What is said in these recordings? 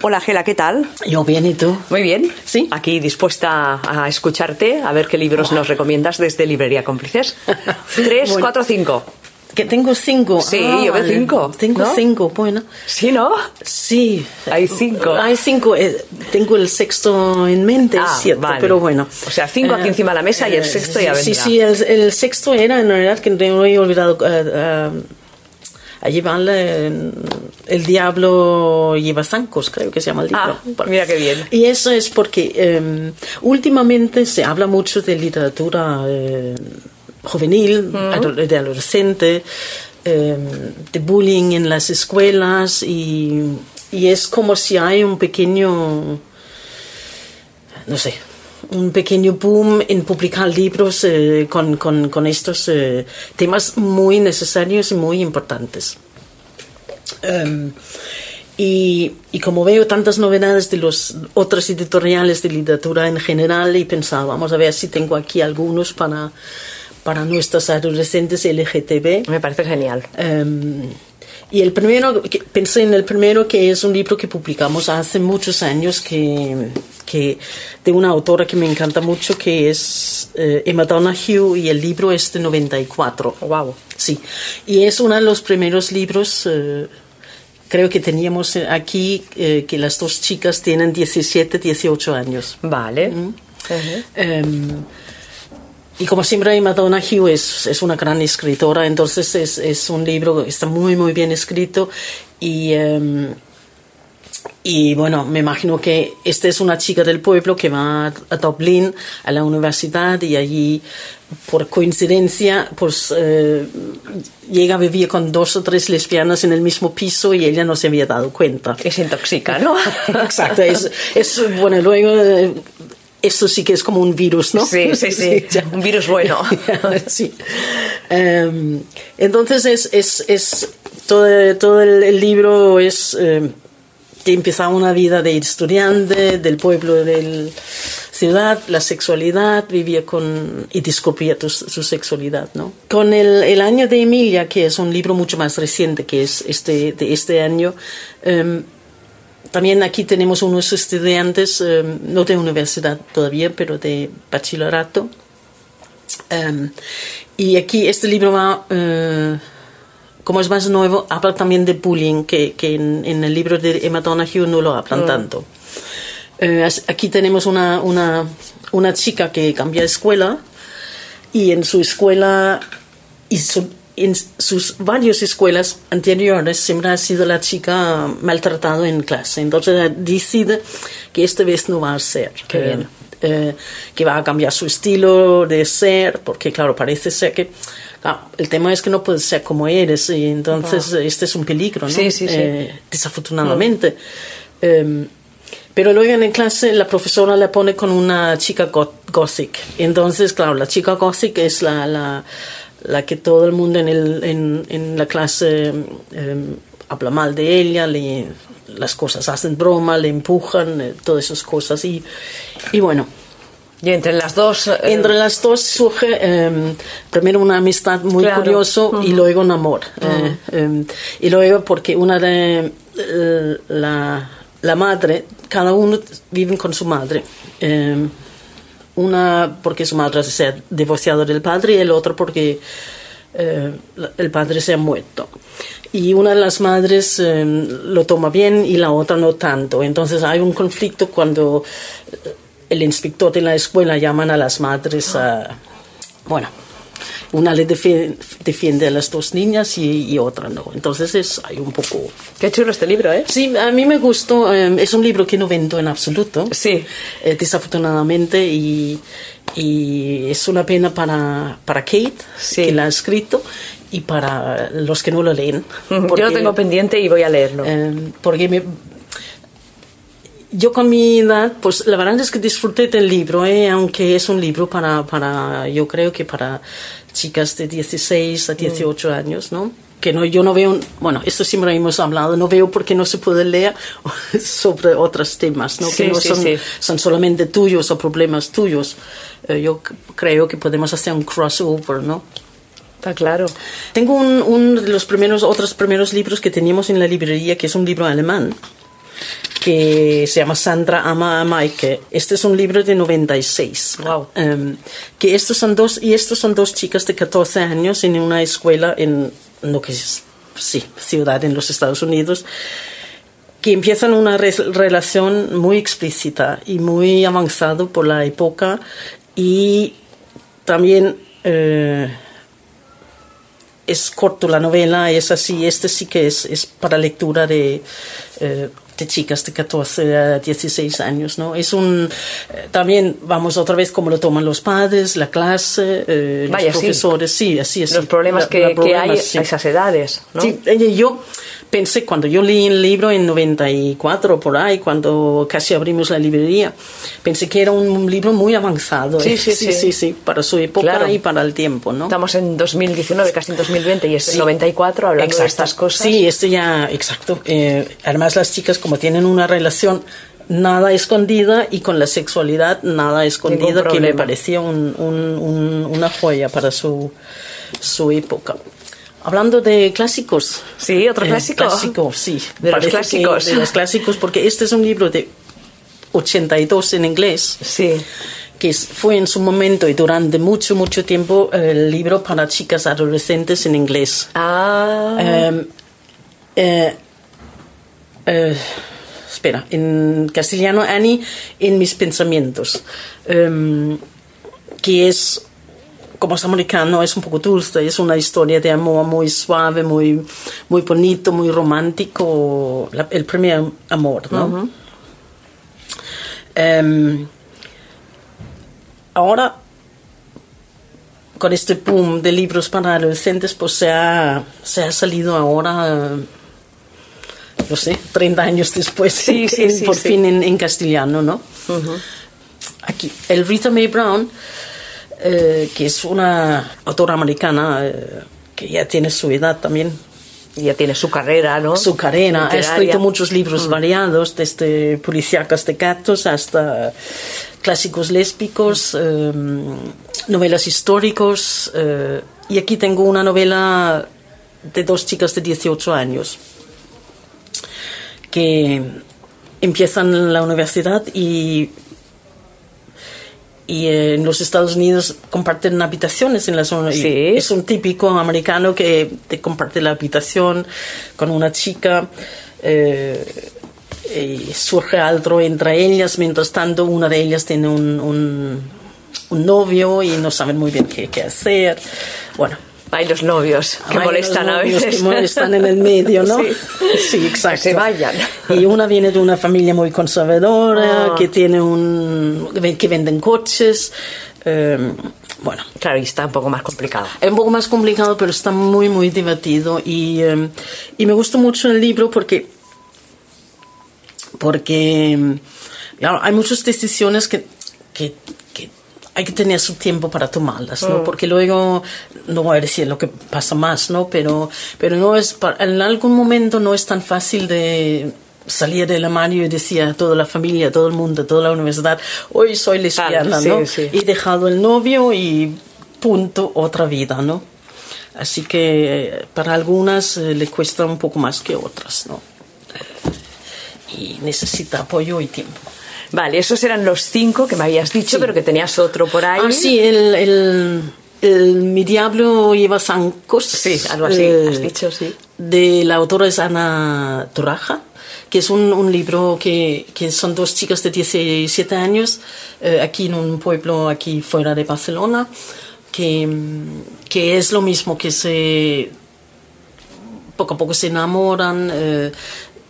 Hola Gela, ¿qué tal? Yo bien, ¿y tú? Muy bien. Sí. Aquí dispuesta a escucharte, a ver qué libros nos recomiendas desde Librería Cómplices. Tres, Bueno. cuatro, cinco. Que tengo cinco. Sí, Ah, yo veo vale. cinco, Tengo ¿no? cinco, bueno. ¿Sí, no? Sí. Hay cinco. Hay cinco. eh, tengo el sexto en mente, Ah, cierto, vale. pero bueno. O sea, cinco aquí Eh, encima de la mesa y el eh, sexto ya Sí, vendrá. sí, el, el sexto era en realidad que no he olvidado. eh, allí va el, el diablo lleva zancos, creo que se llama el libro. Ah, mira qué bien. Y eso es porque eh, últimamente se habla mucho de literatura eh, juvenil, ado- de adolescente, eh, de bullying en las escuelas y, y es como si hay un pequeño, no sé, un pequeño boom en publicar libros eh, con, con- con estos eh, temas muy necesarios y muy importantes. Em, y, y como veo tantas novedades de los otros editoriales de literatura en general, he pensado, vamos a ver si tengo aquí algunos para, para nuestros adolescentes LGTB. Me parece genial. Em, y el primero, pensé en el primero que es un libro que publicamos hace muchos años que, que de una autora que me encanta mucho que es eh, Emma Donoghue y el libro es de 94. Wow. Sí, y es uno de los primeros libros, eh, creo que teníamos eh, aquí, eh, que las dos chicas tienen 17, 18 años. Vale. Mm. Ujú. Em, y como siempre, Madonna Hugh es, es una gran escritora, entonces es, es un libro está muy, muy bien escrito. Y, em, y bueno, me imagino que esta es una chica del pueblo que va a, Dublín, a la universidad, y allí, por coincidencia, pues eh, llega a vivir con dos o tres lesbianas en el mismo piso y ella no se había dado cuenta. Se intoxica, ¿no? Exacto, es, es bueno, luego eh, esto sí que es como un virus, ¿no? Sí, sí, sí, un virus bueno. sí. Em, entonces es, es, es todo, todo el, libro es eh, que empieza una vida de estudiante del pueblo de la ciudad, la sexualidad, vivía con y descubría tu- su sexualidad, ¿no? Con el, el año de Emilia, que es un libro mucho más reciente, que es este de este año. em, también aquí tenemos unos estudiantes, eh, no de universidad todavía, pero de bachillerato. Um, y aquí este libro va, eh, como es más nuevo, habla también de bullying, que, que en, en el libro de Emma Donoghue no lo hablan tanto. Eh, aquí tenemos una, una, una chica que cambia de escuela y en su escuela y su- en sus varias escuelas anteriores siempre ha sido la chica maltratada en clase. Entonces decide que esta vez no va a ser. Qué eh, bien. Eh, que va a cambiar su estilo de ser, porque claro, parece ser que claro, el tema es que no puedes ser como eres y entonces este es un peligro, ¿no? Sí, sí, sí. Eh, desafortunadamente. Em, pero luego en clase la profesora le pone con una chica go- gothic. Entonces, claro, la chica gothic es la, la, la que todo el mundo en, el, en, en la clase em, habla mal de ella, le, las cosas hacen broma, le empujan, eh, todas esas cosas. Y, y bueno, Y entre las dos. eh, entre las dos surge em, primero una amistad muy Claro. curioso y luego un amor. Eh, em, y luego porque una de eh, la, la madre, cada uno vive con su madre. Em, una porque su madre se ha divorciado del padre y el otro porque eh, el padre se ha muerto. Y una de las madres eh, lo toma bien y la otra no tanto. Entonces hay un conflicto cuando eh, el inspector de la escuela llaman a las madres a... Bueno, una le defi- defiende a las dos niñas y, y otra no. Entonces es, hay un poco... Qué chulo este libro, ¿eh? Sí, a mí me gustó. eh, es un libro que no vendo en absoluto. Sí. Eh, desafortunadamente y, y es una pena para, para Kate Sí. que la ha escrito y para los que no lo leen Yo lo tengo pendiente y voy a leerlo. eh, porque me- yo con mi edad pues la verdad es que disfruté del libro eh, aunque es un libro para, para yo creo que para chicas de 16 a 18 años no que no, yo no veo, bueno, esto siempre hemos hablado, no veo por qué no se puede leer sobre otros temas, ¿no? Sí, que no sí, son, sí. son solamente tuyos o problemas tuyos. Eh, yo creo que podemos hacer un crossover, ¿no? Está claro. Tengo un, uno de los primeros, otros primeros libros que teníamos en la librería, que es un libro alemán, que se llama Sandra ama a Mike. Este es un libro de 96. Wow. Em, que estos son dos, y estos son dos chicas de 14 años en una escuela en lo que es, sí, ciudad en los Estados Unidos, que empiezan una re- relación muy explícita y muy avanzado por la época y también eh, es corto la novela, es así, este sí que es, es para lectura de, eh, de chicas de 14 a 16 años, ¿no? Es un, eh, también, vamos otra vez, cómo lo toman los padres, la clase, eh, Vaya, los sí. profesores, sí, así es. Los problemas La- que, la que problemas, hay sí. a esas edades, ¿no? Sí, eh, yo pensé cuando yo leí el libro en 94 por ahí, cuando casi abrimos la librería, pensé que era un libro muy avanzado. Sí, eh. sí, sí, sí. sí, para su época Claro. y para el tiempo, ¿no? Estamos en 2019, casi en 2020, y es Sí. 94 hablando de Exacto. estas cosas. Sí, este ya, exacto. Eh, además las chicas como tienen una relación nada escondida y con la sexualidad nada escondida, que me parecía un- un- un- una joya para su, su época. Hablando de clásicos. Sí, otro Eh, clásico. clásico, sí. De los clásicos. de los clásicos, porque este es un libro de 82 en inglés Sí. que fue en su momento y durante mucho, mucho tiempo el libro para chicas adolescentes en inglés. Ah, Em, eh, eh, espera, en castellano, Annie, en mis pensamientos, Em, que es, como es americano, es un poco dulce, es una historia de amor muy suave, muy, muy bonito, muy romántico, la- el primer amor, ¿no? Em, ahora con este boom de libros para adolescentes, pues se ha, se ha salido ahora, no sé, 30 años después, Sí, sí, por fin en, en castellano, ¿no? Aquí, el Rita Mae Brown, eh, que es una autora americana eh, que ya tiene su edad también, ya tiene su carrera, ¿no? su carrera. Ha Literaria. escrito muchos libros variados, desde policíacas de gatos hasta clásicos lésbicos, eh, novelas históricos. eh, y aquí tengo una novela de dos chicas de 18 años que empiezan la universidad y y eh, en los Estados Unidos comparten habitaciones en la zona. y Sí. Es un típico americano que te comparte la habitación con una chica. eh, y surge algo entre ellas, mientras tanto una de ellas tiene un, un, un novio y no saben muy bien qué, qué hacer. Bueno, Hay los novios que hay molestan unos a novios veces. Que molestan en el medio, ¿no? Sí. Sí, exacto. Que se vayan. Y una viene de una familia muy conservadora, Ah. que tiene un. que venden coches. eh, bueno, Claro, y está un poco más complicado. es un poco más complicado, pero está muy, muy divertido. Y, eh, y me gustó mucho el libro porque. Porque. claro, hay muchas decisiones que, que hay que tener su tiempo para tomarlas, ¿no? Porque luego, no voy a decir lo que pasa más, ¿no? Pero, pero no es, en algún momento no es tan fácil de salir del armario y decir a toda la familia, a todo el mundo, a toda la universidad, hoy soy lesbiana, sí, ¿no? sí. He dejado el novio y punto, otra vida, ¿no? Así que eh, para algunas eh, le cuesta un poco más que otras, ¿no? Y necesita apoyo y tiempo. Vale, esos eran los cinco que me habías dicho, pero que tenías otro por ahí. Ah, sí, el, el, el Mi Diablo lleva zancos. Sí, algo así, eh, has dicho, sí. De la autora es Ana Toraja, que es un, un libro que, que son dos chicas de 17 años, eh, aquí en un pueblo aquí fuera de Barcelona, que, que es lo mismo que se poco a poco se enamoran. eh,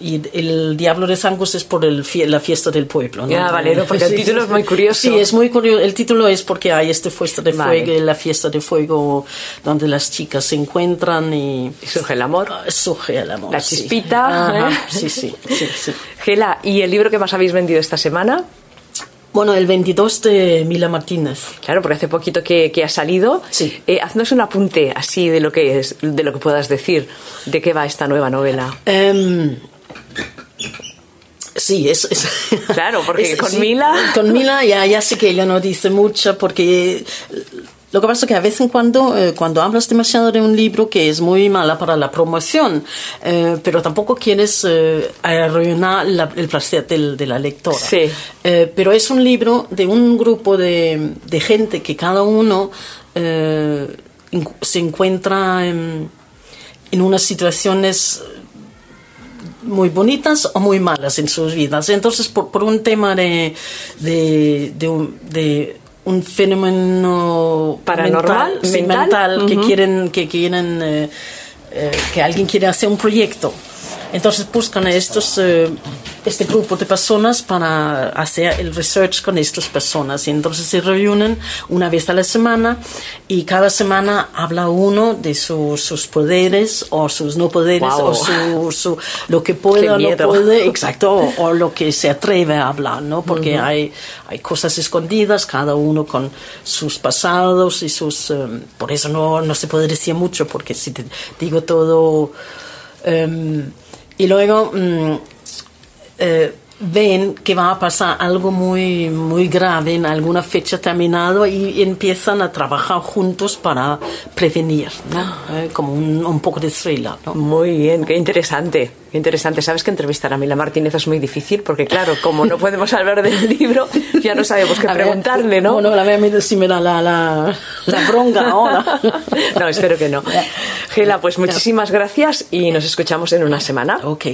y el Diablo de Zancos es por el fie- la fiesta del pueblo. ¿no? Ah, vale, no, porque el título es muy curioso. Sí, es muy curioso. El título es porque hay este fiesta de Vale. fuego, la fiesta de fuego donde las chicas se encuentran y Y surge el amor. ah, surge el amor. La sí. chispita, Ajá, ¿eh? Sí, sí, sí, sí. Gela, ¿y el libro que más habéis vendido esta semana? Bueno, el 22 de Mila Martínez. Claro, porque hace poquito que, que ha salido. Sí. Eh, haznos un apunte así de lo que es, de lo que puedas decir, de qué va esta nueva novela. Em, sí, es, es- Claro, porque es- con sí, Mila- Con Mila ya, ya sé que ella no dice mucho porque lo que pasa es que a veces en cuando, eh, cuando hablas demasiado de un libro que es muy mala para la promoción, eh, pero tampoco quieres eh, arruinar la- el placer del- de la lectora. Sí. Pero es un libro de un grupo de, de gente que cada uno se encuentra en, en unas situaciones muy bonitas o muy malas en sus vidas. Entonces, por, por un tema de, de, de un, de un fenómeno Paranormal, mental, sí, mental, mental, que quieren, que quieren, eh, eh, que alguien quiere hacer un proyecto. Entonces buscan a estos, eh, este grupo de personas para hacer el research con estas personas. Y entonces se reúnen una vez a la semana y cada semana habla uno de su- sus poderes o sus no poderes Guau. o su, su- lo que puede o no puede, exacto, o, o lo que se atreve a hablar, ¿no? Porque hay, hay cosas escondidas, cada uno con sus pasados y sus... eh, por eso no, no se puede decir mucho, porque si te digo todo... em, y luego mm, eh, ven que va a pasar algo muy, muy grave en alguna fecha terminada y empiezan a trabajar juntos para prevenir, ¿no? Eh, como un, un poco de thriller, ¿no? Muy bien, qué interesante, qué interesante. Sabes que entrevistar a Mila Martínez es muy difícil porque, claro, como no podemos hablar del libro, ya no sabemos qué A preguntarle, ¿no? Bueno, la verdad si me da la, la, la bronca ahora. no, espero que no. Gela, pues muchísimas gracias y nos escuchamos en una semana. Ok.